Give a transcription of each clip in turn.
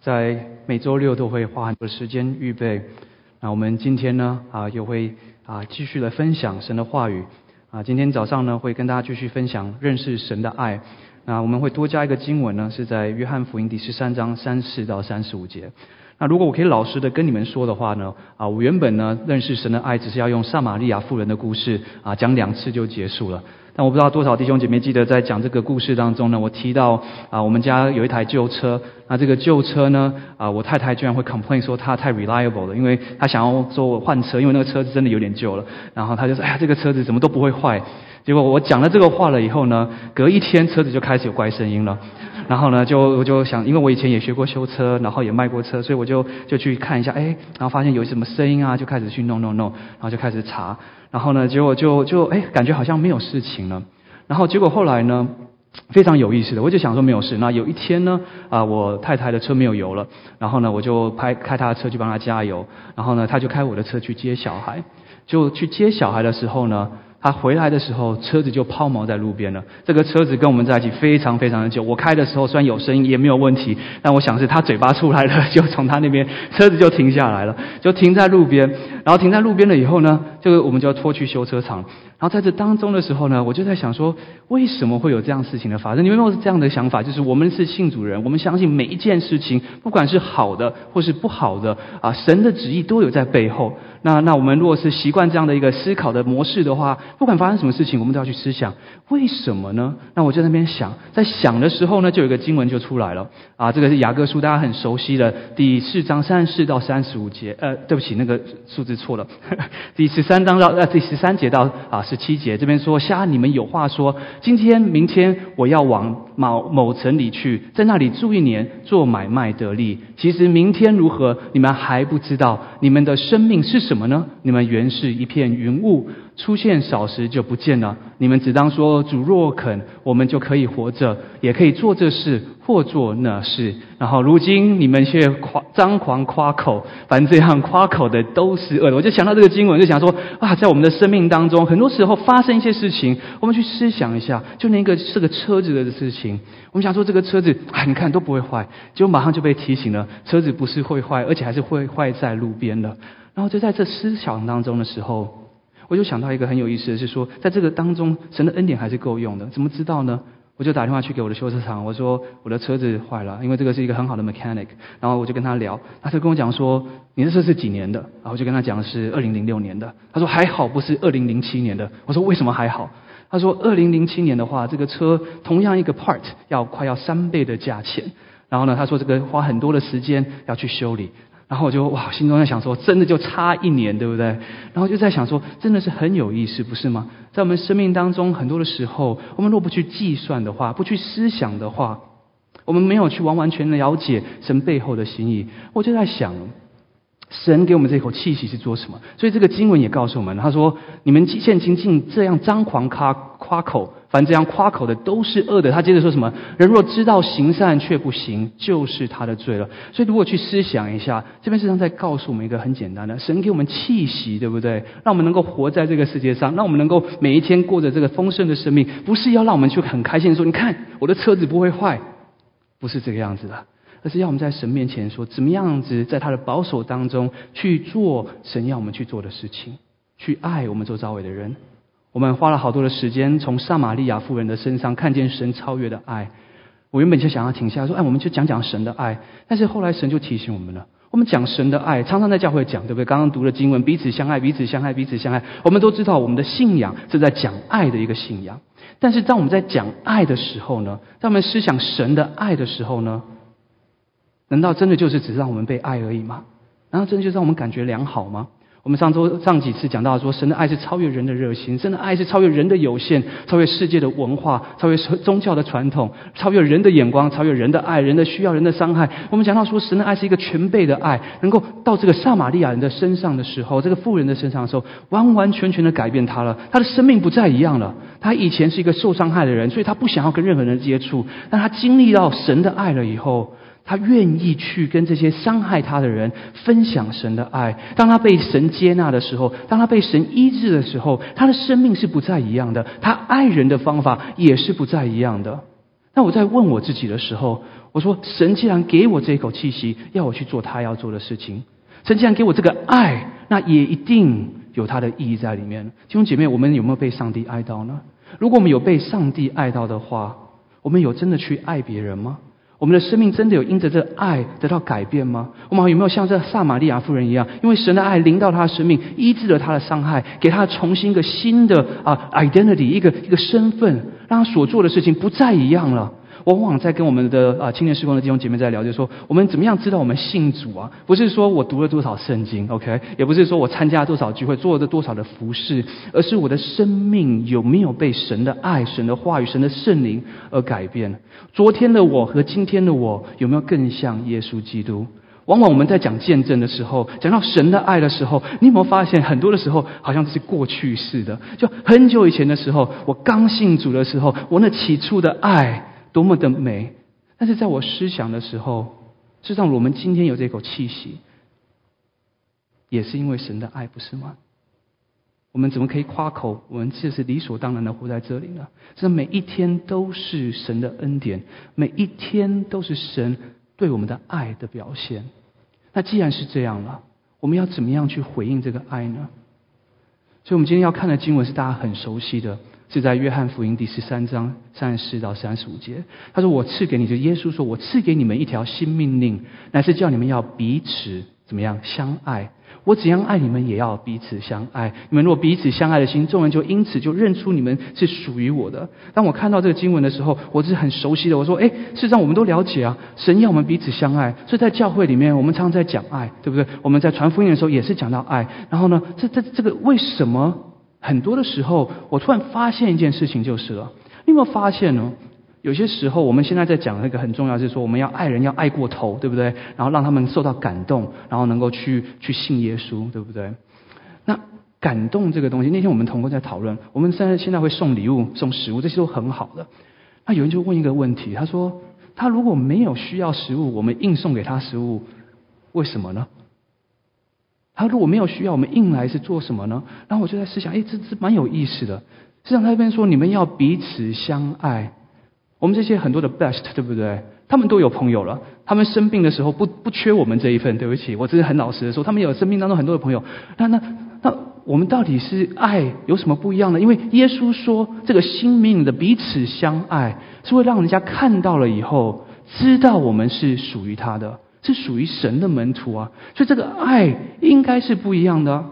在每周六都会花很多时间预备。那我们今天呢啊，又会啊继续来分享神的话语啊。今天早上呢，会跟大家继续分享认识神的爱。那我们会多加一个经文呢，是在约翰福音第十三章三十到三十五节。那如果我可以老实的跟你们说的话呢，啊，我原本呢认识神的爱，只是要用撒玛利亚妇人的故事啊讲两次就结束了。但我不知道多少弟兄姐妹记得在讲这个故事当中呢，我提到啊，我们家有一台旧车，那这个旧车呢，啊，我太太居然会 complain 说它太 reliable 了，因为她想要说我换车，因为那个车子真的有点旧了，然后她就说，哎呀，这个车子怎么都不会坏。结果我讲了这个话了以后呢，隔一天车子就开始有怪声音了，然后呢，就我就想，因为我以前也学过修车，然后也卖过车，所以我就就去看一下，哎，然后发现有什么声音啊，就开始去弄弄弄，然后就开始查。然后呢，结果就就哎，感觉好像没有事情了。然后结果后来呢，非常有意思的，我就想说没有事。那有一天呢，啊，我太太的车没有油了，然后呢，我就拍开她的车去帮她加油。然后呢，她就开我的车去接小孩。就去接小孩的时候呢。他回来的时候，车子就抛锚在路边了。这个车子跟我们在一起非常非常的久。我开的时候虽然有声音也没有问题，但我想是他嘴巴出来了，就从他那边车子就停下来了，就停在路边。然后停在路边了以后呢，这个我们就要拖去修车厂。然后在这当中的时候呢，我就在想说，为什么会有这样事情的发生？你们有没有这样的想法？就是我们是信主人，我们相信每一件事情，不管是好的或是不好的啊，神的旨意都有在背后。那那我们如果是习惯这样的一个思考的模式的话，不管发生什么事情，我们都要去思想为什么呢？那我在那边想，在想的时候呢，就有一个经文就出来了啊，这个是雅各书，大家很熟悉的第四章三十四到三十五节。呃，对不起，那个数字错了，第十三章到呃第十三节到啊十七节，这边说瞎你们有话说，今天明天我要往某某城里去，在那里住一年，做买卖得利。其实明天如何，你们还不知道。你们的生命是。什么呢？你们原是一片云雾，出现少时就不见了。你们只当说主若肯，我们就可以活着，也可以做这事或做那事。然后如今你们却夸张狂夸口，凡这样夸口的都是恶的。我就想到这个经文，就想说啊，在我们的生命当中，很多时候发生一些事情，我们去思想一下，就那个是个车子的事情。我们想说这个车子啊，你看都不会坏，结果马上就被提醒了，车子不是会坏，而且还是会坏在路边的。然后就在这思想当中的时候，我就想到一个很有意思的是说，在这个当中，神的恩典还是够用的。怎么知道呢？我就打电话去给我的修车厂，我说我的车子坏了，因为这个是一个很好的 mechanic。然后我就跟他聊，他就跟我讲说，你的车是几年的？然后我就跟他讲是二零零六年的。他说还好不是二零零七年的。我说为什么还好？他说二零零七年的话，这个车同样一个 part 要快要三倍的价钱。然后呢，他说这个花很多的时间要去修理。然后我就哇，心中在想说，真的就差一年，对不对？然后就在想说，真的是很有意思，不是吗？在我们生命当中，很多的时候，我们若不去计算的话，不去思想的话，我们没有去完完全了解神背后的心意。我就在想，神给我们这口气息是做什么？所以这个经文也告诉我们，他说：你们现今竟这样张狂夸夸口。凡这样夸口的都是恶的。他接着说什么？人若知道行善却不行，就是他的罪了。所以，如果去思想一下，这边实际上在告诉我们一个很简单的：神给我们气息，对不对？让我们能够活在这个世界上，让我们能够每一天过着这个丰盛的生命，不是要让我们去很开心说：“你看我的车子不会坏。”不是这个样子的，而是要我们在神面前说：怎么样子在他的保守当中去做神要我们去做的事情，去爱我们周遭围的人。我们花了好多的时间，从撒玛利亚妇人的身上看见神超越的爱。我原本就想要停下说：“哎，我们就讲讲神的爱。”但是后来神就提醒我们了：我们讲神的爱，常常在教会讲，对不对？刚刚读了经文，彼此相爱，彼此相爱，彼此相爱。我们都知道，我们的信仰是在讲爱的一个信仰。但是当我们在讲爱的时候呢？当我们思想神的爱的时候呢？难道真的就是只让我们被爱而已吗？难道真的就让我们感觉良好吗？我们上周上几次讲到说，神的爱是超越人的热心，神的爱是超越人的有限，超越世界的文化，超越宗教的传统，超越人的眼光，超越人的爱，人的需要，人的伤害。我们讲到说，神的爱是一个全备的爱，能够到这个撒玛利亚人的身上的时候，这个富人的身上的时候，完完全全的改变他了，他的生命不再一样了。他以前是一个受伤害的人，所以他不想要跟任何人接触，但他经历到神的爱了以后。他愿意去跟这些伤害他的人分享神的爱。当他被神接纳的时候，当他被神医治的时候，他的生命是不再一样的。他爱人的方法也是不再一样的。那我在问我自己的时候，我说：神既然给我这一口气息，要我去做他要做的事情，神既然给我这个爱，那也一定有他的意义在里面。弟兄姐妹，我们有没有被上帝爱到呢？如果我们有被上帝爱到的话，我们有真的去爱别人吗？我们的生命真的有因着这爱得到改变吗？我们有没有像这撒玛利亚夫人一样，因为神的爱临到她的生命，医治了她的伤害，给她重新一个新的啊 identity，一个一个身份，让她所做的事情不再一样了。往往在跟我们的啊青年时光的弟兄姐妹在聊，就说我们怎么样知道我们信主啊？不是说我读了多少圣经，OK，也不是说我参加多少聚会，做了多少的服饰，而是我的生命有没有被神的爱、神的话语、神的圣灵而改变？昨天的我和今天的我有没有更像耶稣基督？往往我们在讲见证的时候，讲到神的爱的时候，你有没有发现很多的时候好像是过去式的？就很久以前的时候，我刚信主的时候，我那起初的爱。多么的美！但是在我思想的时候，事实上我们今天有这口气息，也是因为神的爱，不是吗？我们怎么可以夸口我们这是理所当然的活在这里呢？这每一天都是神的恩典，每一天都是神对我们的爱的表现。那既然是这样了，我们要怎么样去回应这个爱呢？所以，我们今天要看的经文是大家很熟悉的。是在约翰福音第十三章三十四到三十五节，他说：“我赐给你，就耶稣说，我赐给你们一条新命令，乃是叫你们要彼此怎么样相爱。我怎样爱你们，也要彼此相爱。你们若彼此相爱的心，众人就因此就认出你们是属于我的。当我看到这个经文的时候，我是很熟悉的。我说：，哎，事实上我们都了解啊，神要我们彼此相爱。所以在教会里面，我们常常在讲爱，对不对？我们在传福音的时候也是讲到爱。然后呢，这这这个为什么？”很多的时候，我突然发现一件事情，就是了。你有没有发现呢？有些时候，我们现在在讲那个很重要，就是说我们要爱人，要爱过头，对不对？然后让他们受到感动，然后能够去去信耶稣，对不对？那感动这个东西，那天我们同工在讨论，我们现在现在会送礼物、送食物，这些都很好的。那有人就问一个问题，他说：他如果没有需要食物，我们硬送给他食物，为什么呢？他如果没有需要，我们硬来是做什么呢？然后我就在思想，哎，这这蛮有意思的。实际上他这边说，你们要彼此相爱。我们这些很多的 best，对不对？他们都有朋友了，他们生病的时候不不缺我们这一份。对不起，我真的很老实的说，他们有生命当中很多的朋友。那那那，我们到底是爱有什么不一样呢？因为耶稣说，这个新命的彼此相爱，是会让人家看到了以后，知道我们是属于他的。是属于神的门徒啊，所以这个爱应该是不一样的。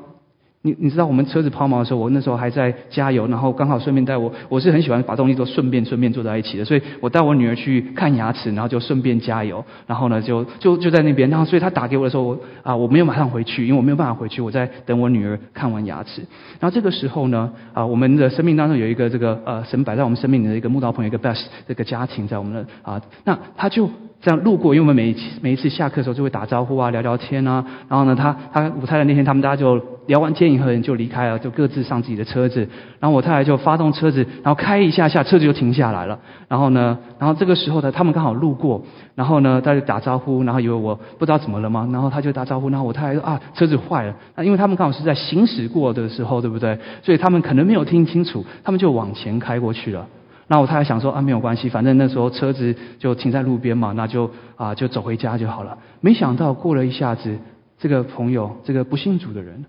你你知道我们车子抛锚的时候，我那时候还在加油，然后刚好顺便带我，我是很喜欢把东西都顺便顺便坐在一起的，所以我带我女儿去看牙齿，然后就顺便加油，然后呢就就就在那边，然后所以她打给我的时候，我啊我没有马上回去，因为我没有办法回去，我在等我女儿看完牙齿。然后这个时候呢，啊我们的生命当中有一个这个呃神摆在我们生命里的一个慕道朋友，一个 best 这个家庭在我们的啊，那他就。这样路过，因为我们每一次每一次下课的时候就会打招呼啊，聊聊天啊。然后呢，他他我太太那天他们大家就聊完天以后就离开了，就各自上自己的车子。然后我太太就发动车子，然后开一下下，车子就停下来了。然后呢，然后这个时候呢，他们刚好路过，然后呢，他就打招呼，然后以为我不知道怎么了吗？然后他就打招呼，然后我太太说啊，车子坏了。那因为他们刚好是在行驶过的时候，对不对？所以他们可能没有听清楚，他们就往前开过去了。那我太太想说啊，没有关系，反正那时候车子就停在路边嘛，那就啊就走回家就好了。没想到过了一下子，这个朋友，这个不信主的人，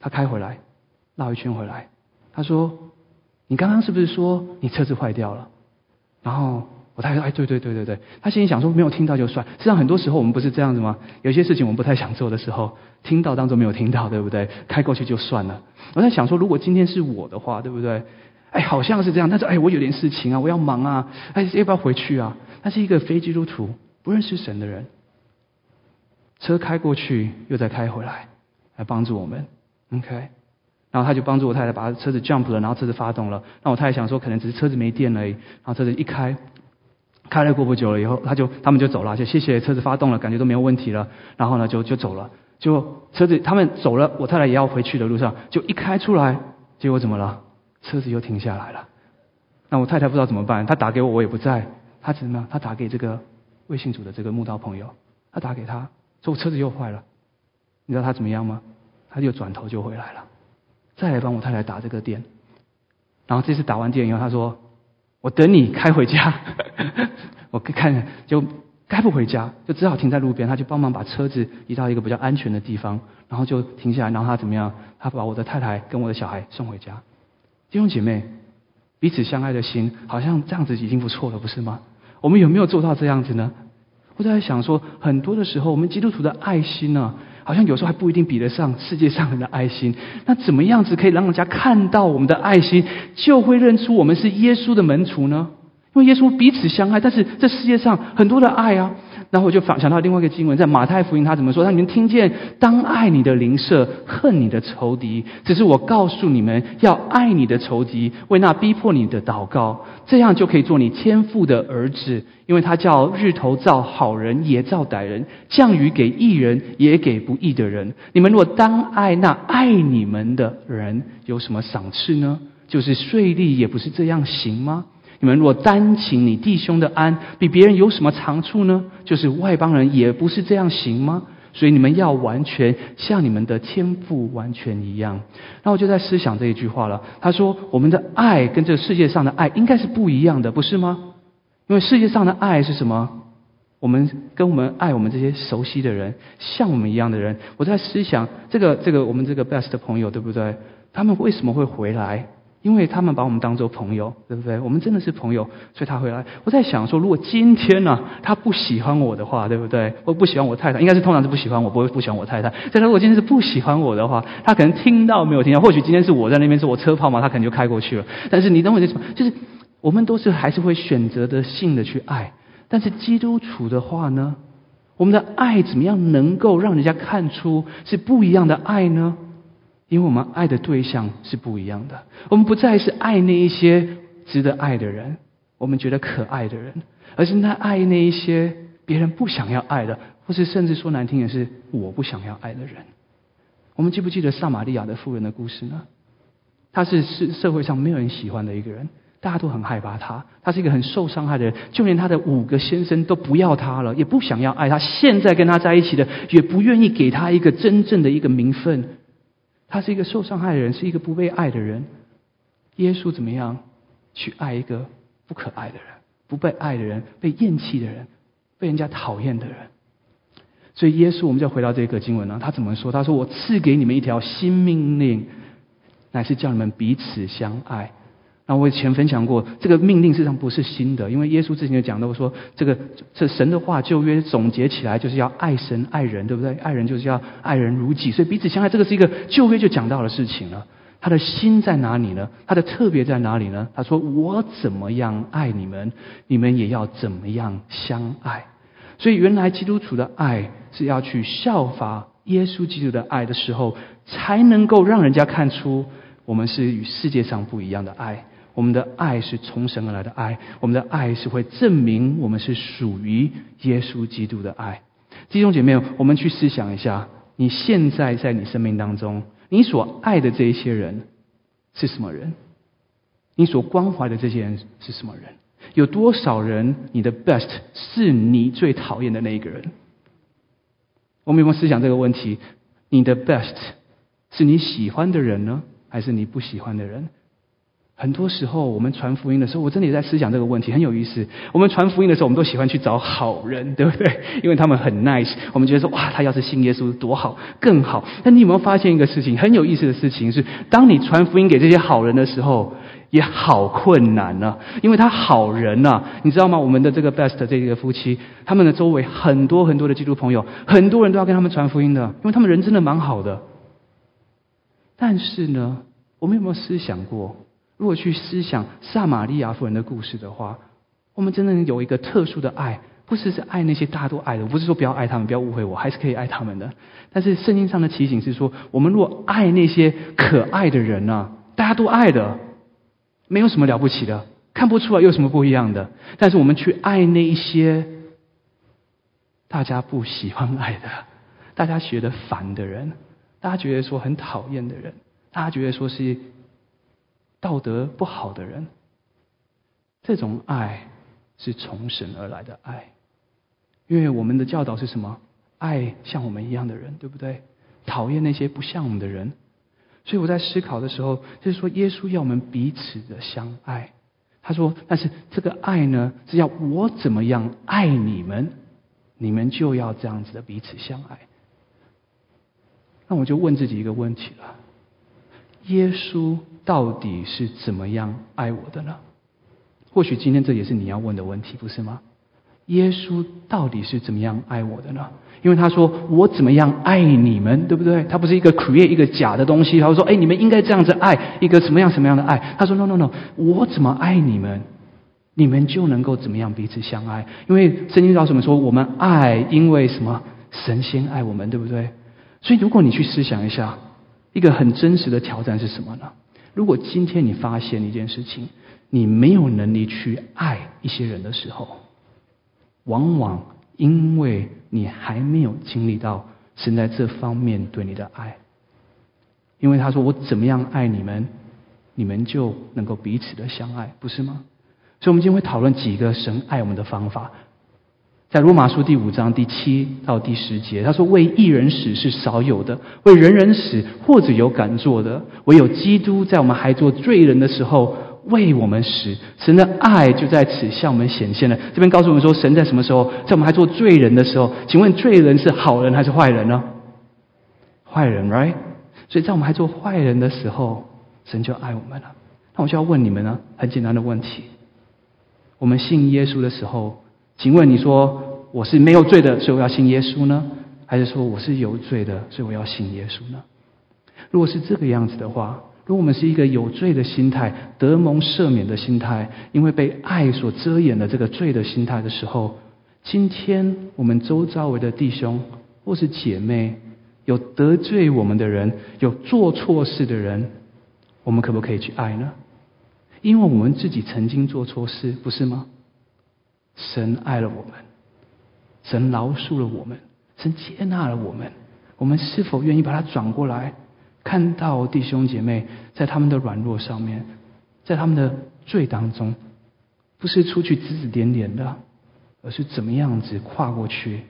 他开回来，绕一圈回来，他说：“你刚刚是不是说你车子坏掉了？”然后我太太说：“哎，对对对对对。”他心里想说：“没有听到就算。”实际上很多时候我们不是这样子吗？有些事情我们不太想做的时候，听到当中没有听到，对不对？开过去就算了。我在想说，如果今天是我的话，对不对？哎，好像是这样，但是哎，我有点事情啊，我要忙啊，哎，要不要回去啊？他是一个非基督徒，不认识神的人，车开过去又再开回来，来帮助我们，OK。然后他就帮助我太太把车子 jump 了，然后车子发动了。那我太太想说，可能只是车子没电而已。然后车子一开，开了过不久了以后，他就他们就走了，就谢谢车子发动了，感觉都没有问题了。然后呢，就就走了，就车子他们走了，我太太也要回去的路上，就一开出来，结果怎么了？车子又停下来了，那我太太不知道怎么办，她打给我，我也不在，她怎么样？她打给这个微信组的这个木刀朋友，她打给他，说我车子又坏了，你知道他怎么样吗？他就转头就回来了，再来帮我太太打这个电，然后这次打完电以后，他说我等你开回家。我看就开不回家，就只好停在路边。他就帮忙把车子移到一个比较安全的地方，然后就停下来。然后他怎么样？他把我的太太跟我的小孩送回家。弟兄姐妹，彼此相爱的心，好像这样子已经不错了，不是吗？我们有没有做到这样子呢？我在想说，很多的时候，我们基督徒的爱心呢，好像有时候还不一定比得上世界上人的爱心。那怎么样子可以让人家看到我们的爱心，就会认出我们是耶稣的门徒呢？因为耶稣彼此相爱，但是这世界上很多的爱啊。然后我就想想到另外一个经文，在马太福音他怎么说？他你们听见，当爱你的邻舍，恨你的仇敌。只是我告诉你们，要爱你的仇敌，为那逼迫你的祷告，这样就可以做你天父的儿子。因为他叫日头照好人也照歹人，降雨给义人也给不义的人。你们若当爱那爱你们的人，有什么赏赐呢？就是税吏也不是这样行吗？你们若单请你弟兄的安，比别人有什么长处呢？就是外邦人也不是这样行吗？所以你们要完全像你们的天赋完全一样。那我就在思想这一句话了。他说：“我们的爱跟这个世界上的爱应该是不一样的，不是吗？因为世界上的爱是什么？我们跟我们爱我们这些熟悉的人，像我们一样的人。我在思想这个这个我们这个 best 的朋友，对不对？他们为什么会回来？”因为他们把我们当做朋友，对不对？我们真的是朋友，所以他会来。我在想说，如果今天呢，他不喜欢我的话，对不对？我不喜欢我太太，应该是通常是不喜欢我，不会不喜欢我太太。但他如果今天是不喜欢我的话，他可能听到没有听到？或许今天是我在那边是我车炮嘛，他可能就开过去了。但是你懂我意思吗？就是我们都是还是会选择的性的去爱。但是基督徒的话呢，我们的爱怎么样能够让人家看出是不一样的爱呢？因为我们爱的对象是不一样的，我们不再是爱那一些值得爱的人，我们觉得可爱的人，而是那爱那一些别人不想要爱的，或是甚至说难听点是我不想要爱的人。我们记不记得撒玛利亚的妇人的故事呢？她是是社会上没有人喜欢的一个人，大家都很害怕她，她是一个很受伤害的人，就连她的五个先生都不要她了，也不想要爱她。现在跟她在一起的，也不愿意给她一个真正的一个名分。他是一个受伤害的人，是一个不被爱的人。耶稣怎么样去爱一个不可爱的人、不被爱的人、被厌弃的人、被人家讨厌的人？所以耶稣，我们就回到这个经文了。他怎么说？他说：“我赐给你们一条新命令，乃是叫你们彼此相爱。”那我以前分享过，这个命令实际上不是新的，因为耶稣之前就讲到说，这个这神的话旧约总结起来就是要爱神爱人，对不对？爱人就是要爱人如己，所以彼此相爱，这个是一个旧约就讲到的事情了。他的心在哪里呢？他的特别在哪里呢？他说：“我怎么样爱你们，你们也要怎么样相爱。”所以原来基督徒的爱是要去效法耶稣基督的爱的时候，才能够让人家看出我们是与世界上不一样的爱。我们的爱是从神而来的爱，我们的爱是会证明我们是属于耶稣基督的爱。弟兄姐妹，我们去思想一下，你现在在你生命当中，你所爱的这一些人是什么人？你所关怀的这些人是什么人？有多少人，你的 best 是你最讨厌的那一个人？我们有没有思想这个问题？你的 best 是你喜欢的人呢，还是你不喜欢的人？很多时候，我们传福音的时候，我真的也在思想这个问题，很有意思。我们传福音的时候，我们都喜欢去找好人，对不对？因为他们很 nice，我们觉得说，哇，他要是信耶稣多好，更好。但你有没有发现一个事情？很有意思的事情是，当你传福音给这些好人的时候，也好困难呢。因为他好人呐，你知道吗？我们的这个 best 这个夫妻，他们的周围很多很多的基督朋友，很多人都要跟他们传福音的，因为他们人真的蛮好的。但是呢，我们有没有思想过？如果去思想撒玛利亚夫人的故事的话，我们真的有一个特殊的爱，不是是爱那些大家都爱的，不是说不要爱他们，不要误会我，还是可以爱他们的。但是圣经上的提醒是说，我们若爱那些可爱的人呢，大家都爱的，没有什么了不起的，看不出来有什么不一样的。但是我们去爱那一些大家不喜欢爱的，大家觉得烦的人，大家觉得说很讨厌的人，大家觉得说是。道德不好的人，这种爱是从神而来的爱，因为我们的教导是什么？爱像我们一样的人，对不对？讨厌那些不像我们的人。所以我在思考的时候，就是说，耶稣要我们彼此的相爱。他说：“但是这个爱呢，是要我怎么样爱你们，你们就要这样子的彼此相爱。”那我就问自己一个问题了：耶稣到底是怎么样爱我的呢？或许今天这也是你要问的问题，不是吗？耶稣到底是怎么样爱我的呢？因为他说我怎么样爱你们，对不对？他不是一个 create 一个假的东西。他说：“哎，你们应该这样子爱一个什么样什么样的爱？”他说：“No No No，我怎么爱你们，你们就能够怎么样彼此相爱。因为圣经告诉我们说，我们爱，因为什么？神先爱我们，对不对？所以如果你去思想一下，一个很真实的挑战是什么呢？如果今天你发现一件事情，你没有能力去爱一些人的时候，往往因为你还没有经历到神在这方面对你的爱，因为他说我怎么样爱你们，你们就能够彼此的相爱，不是吗？所以，我们今天会讨论几个神爱我们的方法。在罗马书第五章第七到第十节，他说：“为一人死是少有的，为人人死或者有敢做的，唯有基督在我们还做罪人的时候。”为我们死，神的爱就在此向我们显现了。这边告诉我们说，神在什么时候，在我们还做罪人的时候？请问罪人是好人还是坏人呢？坏人，right？所以在我们还做坏人的时候，神就爱我们了。那我就要问你们呢，很简单的问题：我们信耶稣的时候，请问你说我是没有罪的，所以我要信耶稣呢？还是说我是有罪的，所以我要信耶稣呢？如果是这个样子的话，如果我们是一个有罪的心态、得蒙赦免的心态，因为被爱所遮掩的这个罪的心态的时候，今天我们周遭围的弟兄或是姐妹，有得罪我们的人，有做错事的人，我们可不可以去爱呢？因为我们自己曾经做错事，不是吗？神爱了我们，神饶恕了我们，神接纳了我们，我们是否愿意把它转过来？看到弟兄姐妹在他们的软弱上面，在他们的罪当中，不是出去指指点点的，而是怎么样子跨过去，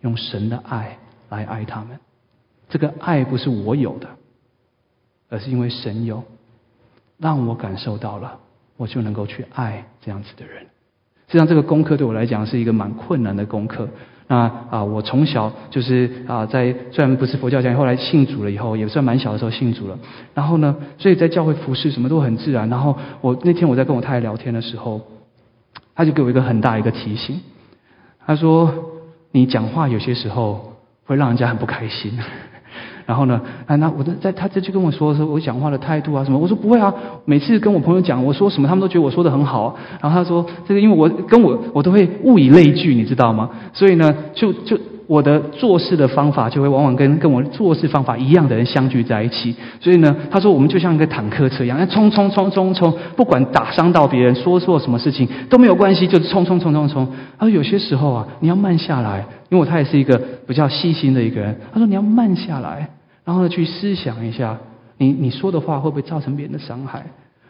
用神的爱来爱他们。这个爱不是我有的，而是因为神有，让我感受到了，我就能够去爱这样子的人。实际上，这个功课对我来讲是一个蛮困难的功课。那啊，我从小就是啊，在虽然不是佛教家，后来信主了以后，也算蛮小的时候信主了。然后呢，所以在教会服侍什么都很自然。然后我那天我在跟我太太聊天的时候，他就给我一个很大一个提醒，他说：“你讲话有些时候会让人家很不开心。”然后呢？啊，那我的在他这就跟我说说我讲话的态度啊什么？我说不会啊，每次跟我朋友讲我说什么，他们都觉得我说的很好。然后他说这个因为我跟我我都会物以类聚，你知道吗？所以呢，就就我的做事的方法就会往往跟跟我做事方法一样的人相聚在一起。所以呢，他说我们就像一个坦克车一样，冲冲冲冲冲，不管打伤到别人，说错什么事情都没有关系，就是冲冲冲冲冲。他说有些时候啊，你要慢下来，因为他也是一个比较细心的一个人。他说你要慢下来。然后呢，去思想一下，你你说的话会不会造成别人的伤害？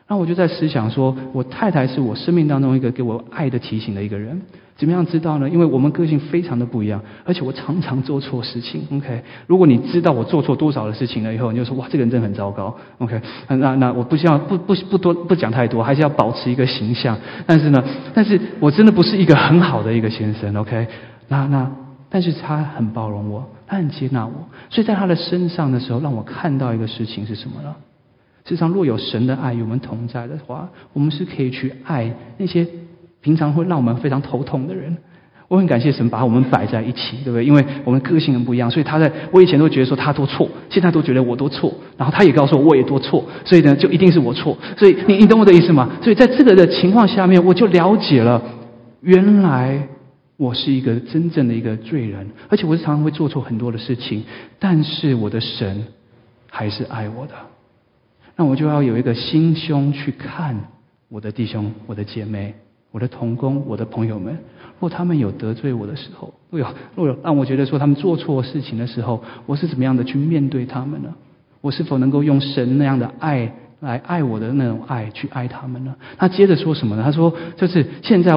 那我就在思想说，我太太是我生命当中一个给我爱的提醒的一个人。怎么样知道呢？因为我们个性非常的不一样，而且我常常做错事情。OK，如果你知道我做错多少的事情了以后，你就说哇，这个人真的很糟糕。OK，那那我不希望不不不多不讲太多，还是要保持一个形象。但是呢，但是我真的不是一个很好的一个先生。OK，那那。但是他很包容我，他很接纳我，所以在他的身上的时候，让我看到一个事情是什么呢？世上，若有神的爱与我们同在的话，我们是可以去爱那些平常会让我们非常头痛的人。我很感谢神把我们摆在一起，对不对？因为我们个性很不一样，所以他在我以前都觉得说他多错，现在都觉得我多错，然后他也告诉我我也多错，所以呢，就一定是我错。所以你你懂我的意思吗？所以在这个的情况下面，我就了解了原来。我是一个真正的一个罪人，而且我是常常会做错很多的事情，但是我的神还是爱我的。那我就要有一个心胸去看我的弟兄、我的姐妹、我的同工、我的朋友们。若他们有得罪我的时候，若有若有让我觉得说他们做错事情的时候，我是怎么样的去面对他们呢？我是否能够用神那样的爱来爱我的那种爱去爱他们呢？他接着说什么呢？他说：“就是现在。”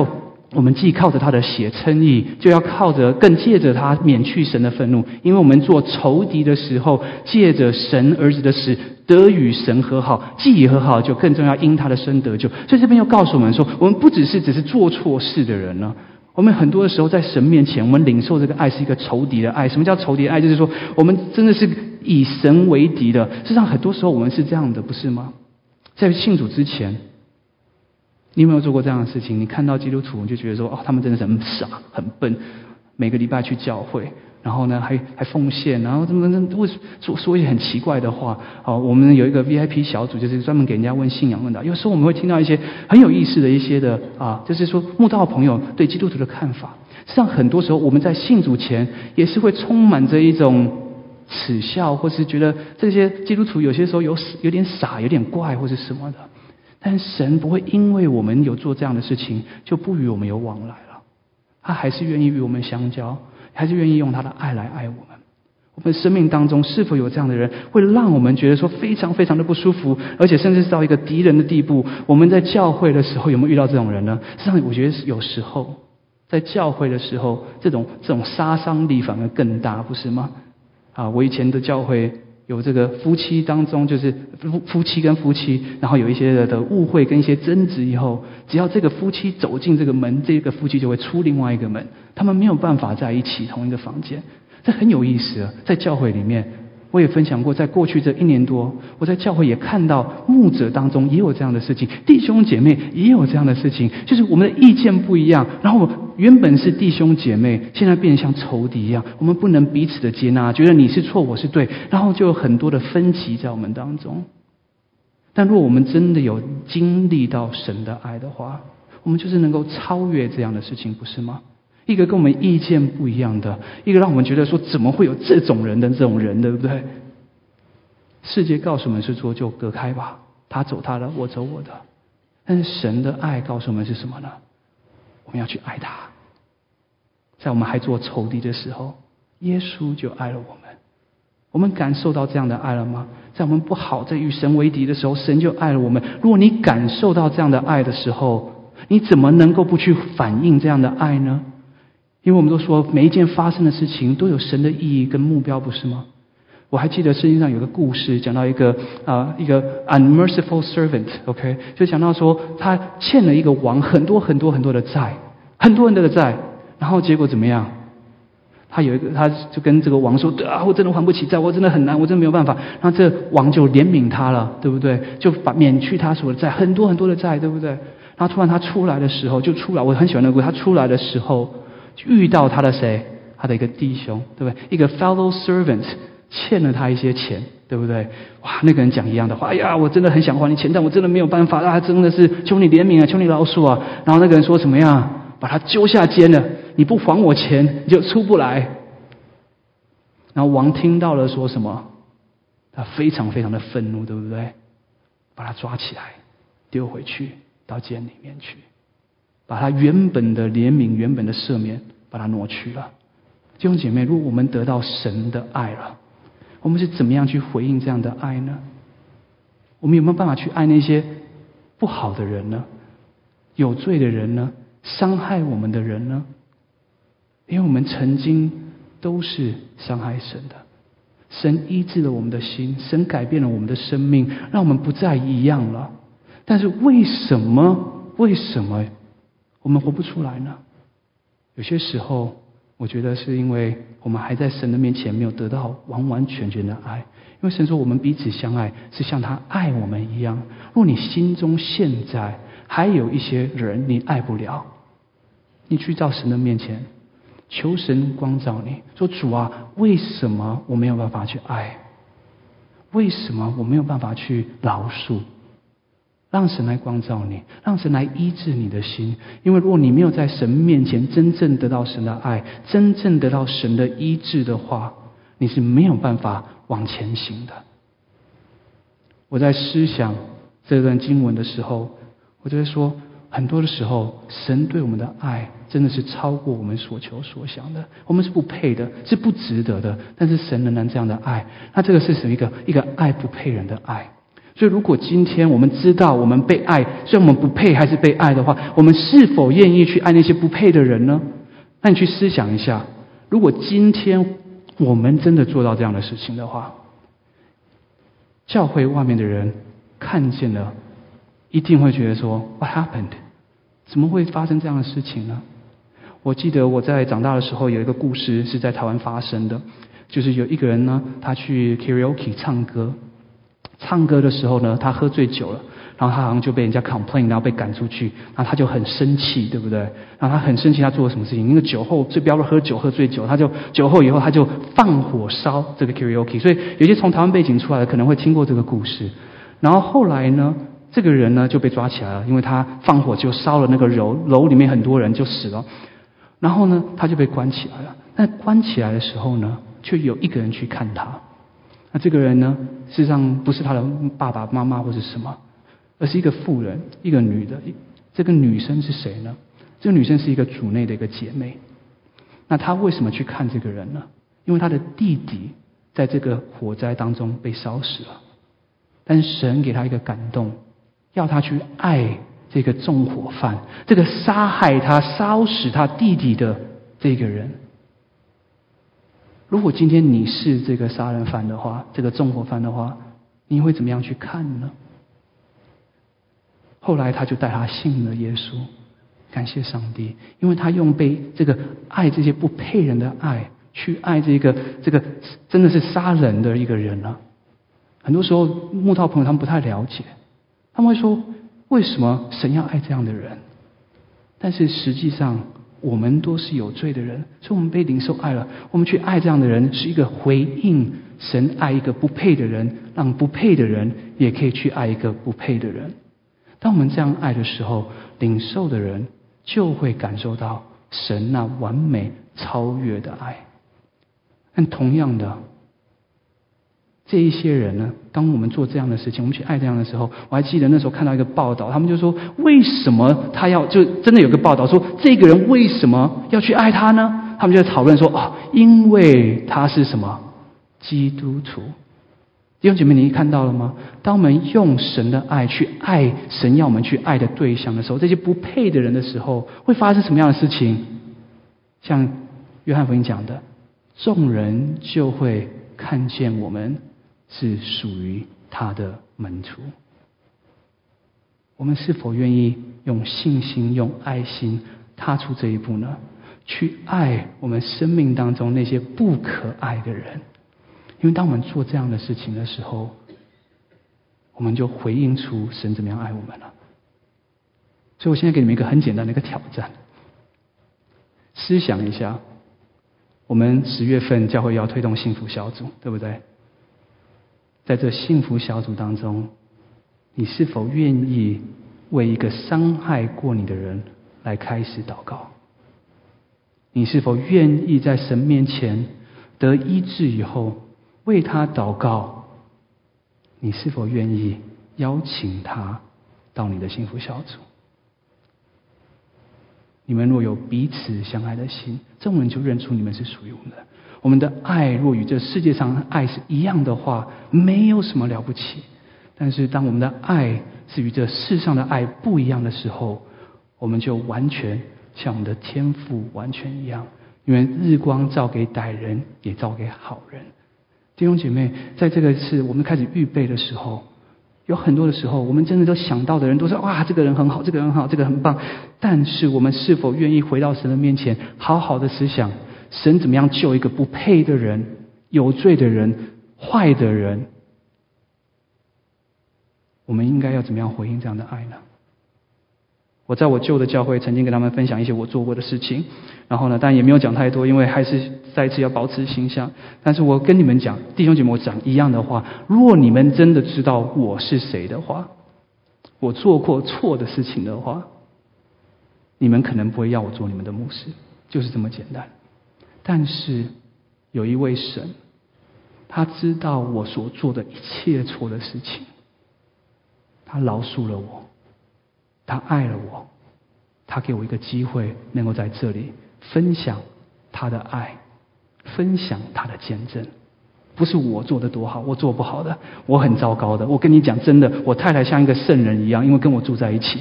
我们既靠着他的血称义，就要靠着更借着他免去神的愤怒。因为我们做仇敌的时候，借着神儿子的死得与神和好，既已和好，就更重要因他的生得救。所以这边又告诉我们说，我们不只是只是做错事的人了。我们很多的时候在神面前，我们领受这个爱是一个仇敌的爱。什么叫仇敌的爱？就是说，我们真的是以神为敌的。事实上，很多时候我们是这样的，不是吗？在信主之前。你有没有做过这样的事情？你看到基督徒，你就觉得说，哦，他们真的是很傻、很笨，每个礼拜去教会，然后呢，还还奉献，然后怎么怎么为说说一些很奇怪的话。哦，我们有一个 VIP 小组，就是专门给人家问信仰问答。有时候我们会听到一些很有意思的一些的啊，就是说慕道朋友对基督徒的看法。实际上，很多时候我们在信主前，也是会充满着一种耻笑，或是觉得这些基督徒有些时候有有点傻、有点怪，或是什么的。但神不会因为我们有做这样的事情，就不与我们有往来了。他还是愿意与我们相交，还是愿意用他的爱来爱我们。我们生命当中是否有这样的人，会让我们觉得说非常非常的不舒服，而且甚至是到一个敌人的地步？我们在教会的时候有没有遇到这种人呢？实际上，我觉得有时候在教会的时候，这种这种杀伤力反而更大，不是吗？啊，我以前的教会。有这个夫妻当中，就是夫夫妻跟夫妻，然后有一些的误会跟一些争执以后，只要这个夫妻走进这个门，这个夫妻就会出另外一个门，他们没有办法在一起同一个房间，这很有意思啊，在教会里面。我也分享过，在过去这一年多，我在教会也看到牧者当中也有这样的事情，弟兄姐妹也有这样的事情，就是我们的意见不一样，然后原本是弟兄姐妹，现在变得像仇敌一样，我们不能彼此的接纳，觉得你是错，我是对，然后就有很多的分歧在我们当中。但如果我们真的有经历到神的爱的话，我们就是能够超越这样的事情，不是吗？一个跟我们意见不一样的，一个让我们觉得说怎么会有这种人的这种人，对不对？世界告诉我们是说就隔开吧，他走他的，我走我的。但是神的爱告诉我们是什么呢？我们要去爱他，在我们还做仇敌的时候，耶稣就爱了我们。我们感受到这样的爱了吗？在我们不好在与神为敌的时候，神就爱了我们。如果你感受到这样的爱的时候，你怎么能够不去反映这样的爱呢？因为我们都说每一件发生的事情都有神的意义跟目标，不是吗？我还记得圣经上有个故事，讲到一个啊一个 unmerciful servant，OK，就讲到说他欠了一个王很多很多很多的债，很多很多的债，然后结果怎么样？他有一个，他就跟这个王说：“啊，我真的还不起债，我真的很难，我真的没有办法。”然后这王就怜悯他了，对不对？就把免去他所有的债，很多很多的债，对不对？然后突然他出来的时候，就出来，我很喜欢那个故事。他出来的时候。遇到他的谁？他的一个弟兄，对不对？一个 fellow servant 欠了他一些钱，对不对？哇，那个人讲一样的话，哎呀，我真的很想还你钱，但我真的没有办法啊！真的是求你怜悯啊，求你饶恕啊！然后那个人说什么样？把他揪下监了，你不还我钱，你就出不来。然后王听到了说什么？他非常非常的愤怒，对不对？把他抓起来，丢回去到监里面去。把他原本的怜悯、原本的赦免，把它挪去了。弟兄姐妹，如果我们得到神的爱了，我们是怎么样去回应这样的爱呢？我们有没有办法去爱那些不好的人呢？有罪的人呢？伤害我们的人呢？因为我们曾经都是伤害神的。神医治了我们的心，神改变了我们的生命，让我们不再一样了。但是为什么？为什么？我们活不出来呢？有些时候，我觉得是因为我们还在神的面前没有得到完完全全的爱。因为神说我们彼此相爱是像他爱我们一样。若你心中现在还有一些人你爱不了，你去到神的面前，求神光照你说：“主啊，为什么我没有办法去爱？为什么我没有办法去饶恕？”让神来光照你，让神来医治你的心。因为如果你没有在神面前真正得到神的爱，真正得到神的医治的话，你是没有办法往前行的。我在思想这段经文的时候，我就会说，很多的时候，神对我们的爱真的是超过我们所求所想的。我们是不配的，是不值得的。但是神仍然这样的爱，那这个是什么一个一个爱不配人的爱？所以，如果今天我们知道我们被爱，虽然我们不配，还是被爱的话，我们是否愿意去爱那些不配的人呢？那你去思想一下，如果今天我们真的做到这样的事情的话，教会外面的人看见了，一定会觉得说：“What happened？怎么会发生这样的事情呢？”我记得我在长大的时候有一个故事是在台湾发生的，就是有一个人呢，他去 karaoke 唱歌。唱歌的时候呢，他喝醉酒了，然后他好像就被人家 complain，然后被赶出去，然后他就很生气，对不对？然后他很生气，他做了什么事情？因为酒后最不要喝酒，喝醉酒，他就酒后以后他就放火烧这个 karaoke。所以有些从台湾背景出来的可能会听过这个故事。然后后来呢，这个人呢就被抓起来了，因为他放火就烧了那个楼，楼里面很多人就死了。然后呢，他就被关起来了。那关起来的时候呢，却有一个人去看他。那这个人呢，事实上不是他的爸爸妈妈或者什么，而是一个妇人，一个女的。这个女生是谁呢？这个女生是一个主内的一个姐妹。那她为什么去看这个人呢？因为她的弟弟在这个火灾当中被烧死了。但是神给她一个感动，要她去爱这个纵火犯，这个杀害他、烧死他弟弟的这个人。如果今天你是这个杀人犯的话，这个纵火犯的话，你会怎么样去看呢？后来他就带他信了耶稣，感谢上帝，因为他用被这个爱这些不配人的爱去爱这个这个真的是杀人的一个人啊。很多时候木道朋友他们不太了解，他们会说为什么神要爱这样的人？但是实际上。我们都是有罪的人，所以我们被领受爱了。我们去爱这样的人，是一个回应神爱一个不配的人，让不配的人也可以去爱一个不配的人。当我们这样爱的时候，领受的人就会感受到神那完美超越的爱。但同样的。这一些人呢，当我们做这样的事情，我们去爱这样的时候，我还记得那时候看到一个报道，他们就说：为什么他要就真的有个报道说，这个人为什么要去爱他呢？他们就在讨论说：哦，因为他是什么基督徒。弟兄姐妹，你看到了吗？当我们用神的爱去爱神要我们去爱的对象的时候，这些不配的人的时候，会发生什么样的事情？像约翰福音讲的，众人就会看见我们。是属于他的门徒。我们是否愿意用信心、用爱心踏出这一步呢？去爱我们生命当中那些不可爱的人。因为当我们做这样的事情的时候，我们就回应出神怎么样爱我们了。所以我现在给你们一个很简单的一个挑战：思想一下，我们十月份教会要推动幸福小组，对不对？在这幸福小组当中，你是否愿意为一个伤害过你的人来开始祷告？你是否愿意在神面前得医治以后为他祷告？你是否愿意邀请他到你的幸福小组？你们若有彼此相爱的心，众人就认出你们是属于我们的。我们的爱若与这世界上爱是一样的话，没有什么了不起。但是当我们的爱是与这世上的爱不一样的时候，我们就完全像我们的天赋完全一样。因为日光照给歹人，也照给好人。弟兄姐妹，在这个是我们开始预备的时候，有很多的时候，我们真的都想到的人都说：哇，这个人很好，这个人很好，这个很棒。但是我们是否愿意回到神的面前，好好的思想？神怎么样救一个不配的人、有罪的人、坏的人？我们应该要怎么样回应这样的爱呢？我在我旧的教会曾经跟他们分享一些我做过的事情，然后呢，但也没有讲太多，因为还是再一次要保持形象。但是我跟你们讲，弟兄姐妹，我讲一样的话：，如果你们真的知道我是谁的话，我做过错的事情的话，你们可能不会要我做你们的牧师，就是这么简单。但是有一位神，他知道我所做的一切错的事情，他饶恕了我，他爱了我，他给我一个机会，能够在这里分享他的爱，分享他的见证。不是我做的多好，我做不好的，我很糟糕的。我跟你讲真的，我太太像一个圣人一样，因为跟我住在一起。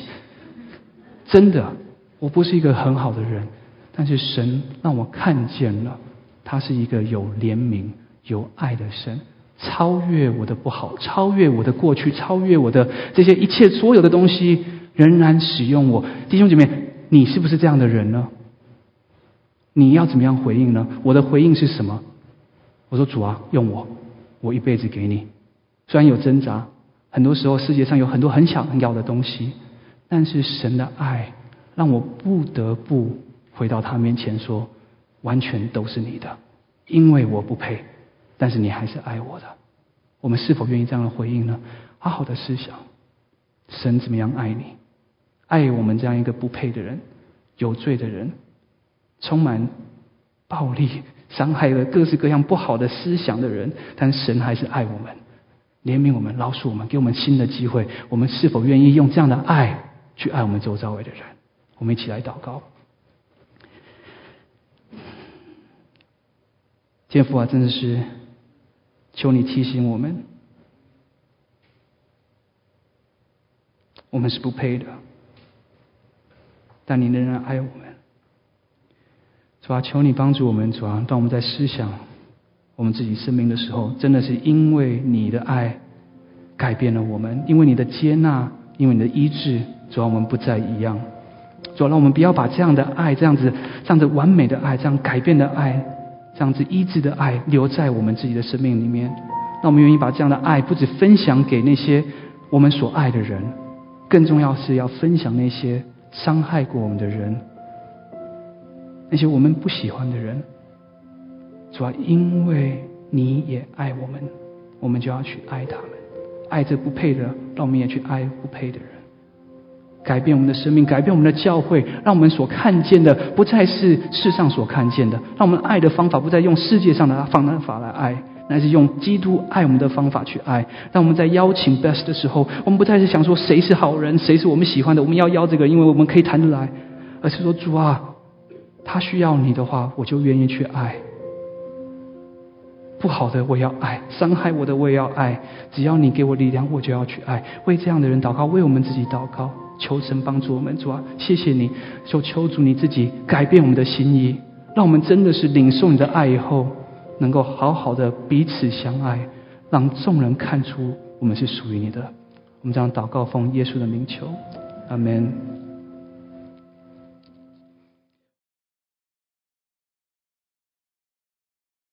真的，我不是一个很好的人，但是神让我看见了，他是一个有怜悯、有爱的神，超越我的不好，超越我的过去，超越我的这些一切所有的东西，仍然使用我。弟兄姐妹，你是不是这样的人呢？你要怎么样回应呢？我的回应是什么？我说主啊，用我，我一辈子给你。虽然有挣扎，很多时候世界上有很多很想要的东西，但是神的爱让我不得不回到他面前说，完全都是你的，因为我不配，但是你还是爱我的。我们是否愿意这样的回应呢？好好的思想，神怎么样爱你？爱我们这样一个不配的人，有罪的人。充满暴力、伤害了各式各样不好的思想的人，但神还是爱我们，怜悯我们，饶恕我们，给我们新的机会。我们是否愿意用这样的爱去爱我们周遭围的人？我们一起来祷告。天父啊，真的是求你提醒我们，我们是不配的，但你仍然爱我们。主啊，求你帮助我们，主啊，当我们在思想我们自己生命的时候，真的是因为你的爱改变了我们，因为你的接纳，因为你的医治，主啊，我们不再一样。主啊，让我们不要把这样的爱，这样子、这样子完美的爱，这样改变的爱，这样子医治的爱，留在我们自己的生命里面。那我们愿意把这样的爱，不止分享给那些我们所爱的人，更重要是要分享那些伤害过我们的人。那些我们不喜欢的人，主要因为你也爱我们，我们就要去爱他们，爱这不配的，让我们也去爱不配的人，改变我们的生命，改变我们的教会，让我们所看见的不再是世上所看见的，让我们爱的方法不再用世界上的方法来爱，乃是用基督爱我们的方法去爱。当我们在邀请 best 的时候，我们不再是想说谁是好人，谁是我们喜欢的，我们要邀这个，因为我们可以谈得来，而是说主啊。他需要你的话，我就愿意去爱。不好的我要爱，伤害我的我也要爱。只要你给我力量，我就要去爱。为这样的人祷告，为我们自己祷告，求神帮助我们。主啊，谢谢你，就求主你自己改变我们的心意，让我们真的是领受你的爱以后，能够好好的彼此相爱，让众人看出我们是属于你的。我们这样祷告，奉耶稣的名求，阿门。